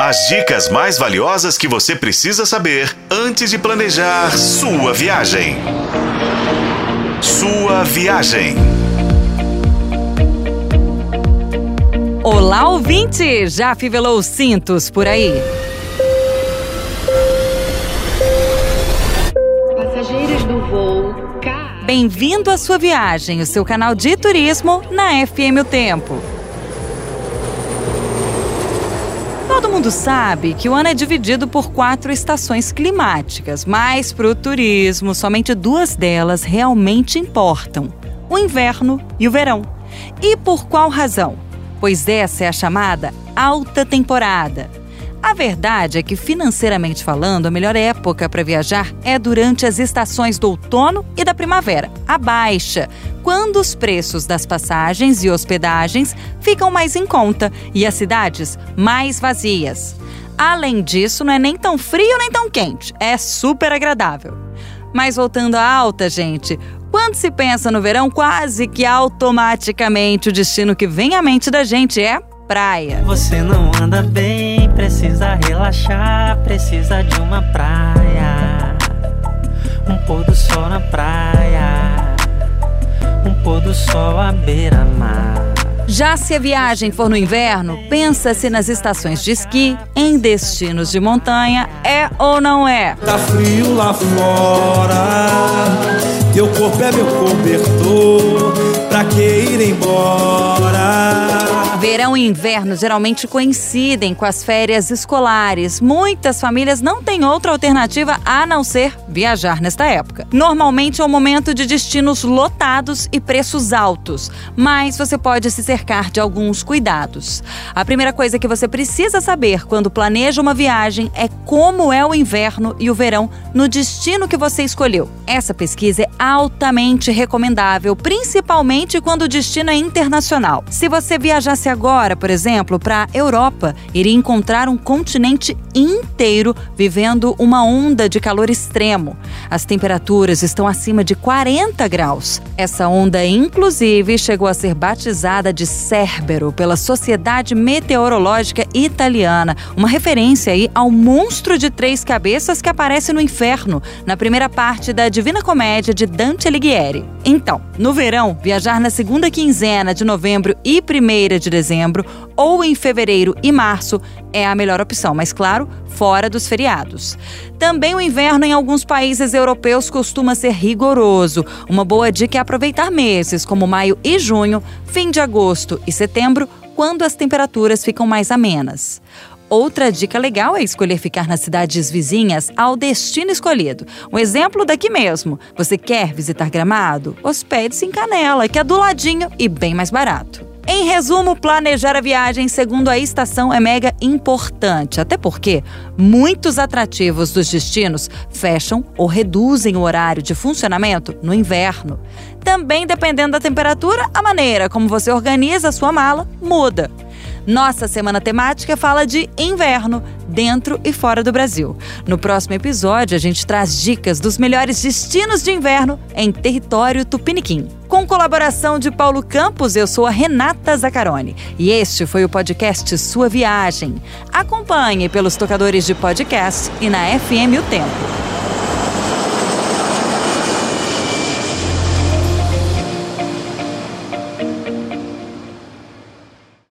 As dicas mais valiosas que você precisa saber antes de planejar sua viagem. Sua viagem. Olá, ouvinte! Já fivelou os cintos por aí? Passageiros do voo K. Bem-vindo à sua viagem, o seu canal de turismo na FM O Tempo. Todo mundo sabe que o ano é dividido por quatro estações climáticas, mas para o turismo, somente duas delas realmente importam: o inverno e o verão. E por qual razão? Pois essa é a chamada alta temporada. A verdade é que, financeiramente falando, a melhor época para viajar é durante as estações do outono e da primavera, a baixa, quando os preços das passagens e hospedagens ficam mais em conta e as cidades mais vazias. Além disso, não é nem tão frio nem tão quente, é super agradável. Mas voltando à alta, gente, quando se pensa no verão, quase que automaticamente o destino que vem à mente da gente é praia. Você não anda bem, precisa relaxar, precisa de uma praia. Um pôr do sol na praia, sol à beira-mar. Já se a viagem for no inverno, pensa-se nas estações de esqui, em destinos de montanha, é ou não é? Tá frio lá fora, teu corpo é meu cobertor, pra que ir embora? Verão e inverno geralmente coincidem com as férias escolares. Muitas famílias não têm outra alternativa a não ser viajar nesta época. Normalmente é um momento de destinos lotados e preços altos, mas você pode se cercar de alguns cuidados. A primeira coisa que você precisa saber quando planeja uma viagem é como é o inverno e o verão no destino que você escolheu. Essa pesquisa é altamente recomendável, principalmente quando o destino é internacional. Se você agora, por exemplo, para a Europa, iria encontrar um continente inteiro vivendo uma onda de calor extremo. As temperaturas estão acima de 40 graus. Essa onda, inclusive, chegou a ser batizada de Cérbero pela Sociedade Meteorológica Italiana, uma referência aí ao monstro de três cabeças que aparece no inferno, na primeira parte da Divina Comédia de Dante Alighieri. Então, no verão, viajar na segunda quinzena de novembro e primeira de dezembro ou em fevereiro e março é a melhor opção, mas claro, fora dos feriados. Também o inverno em alguns países europeus costuma ser rigoroso. Uma boa dica é aproveitar meses como maio e junho, fim de agosto e setembro, quando as temperaturas ficam mais amenas. Outra dica legal é escolher ficar nas cidades vizinhas ao destino escolhido. Um exemplo daqui mesmo. Você quer visitar Gramado? Hospede-se em Canela, que é do ladinho e bem mais barato. Em resumo, planejar a viagem segundo a estação é mega importante, até porque muitos atrativos dos destinos fecham ou reduzem o horário de funcionamento no inverno. Também, dependendo da temperatura, a maneira como você organiza a sua mala muda. Nossa semana temática fala de inverno, dentro e fora do Brasil. No próximo episódio, a gente traz dicas dos melhores destinos de inverno em território tupiniquim. Com colaboração de Paulo Campos, eu sou a Renata Zacarone e este foi o podcast Sua Viagem. Acompanhe pelos tocadores de podcast e na FM O Tempo.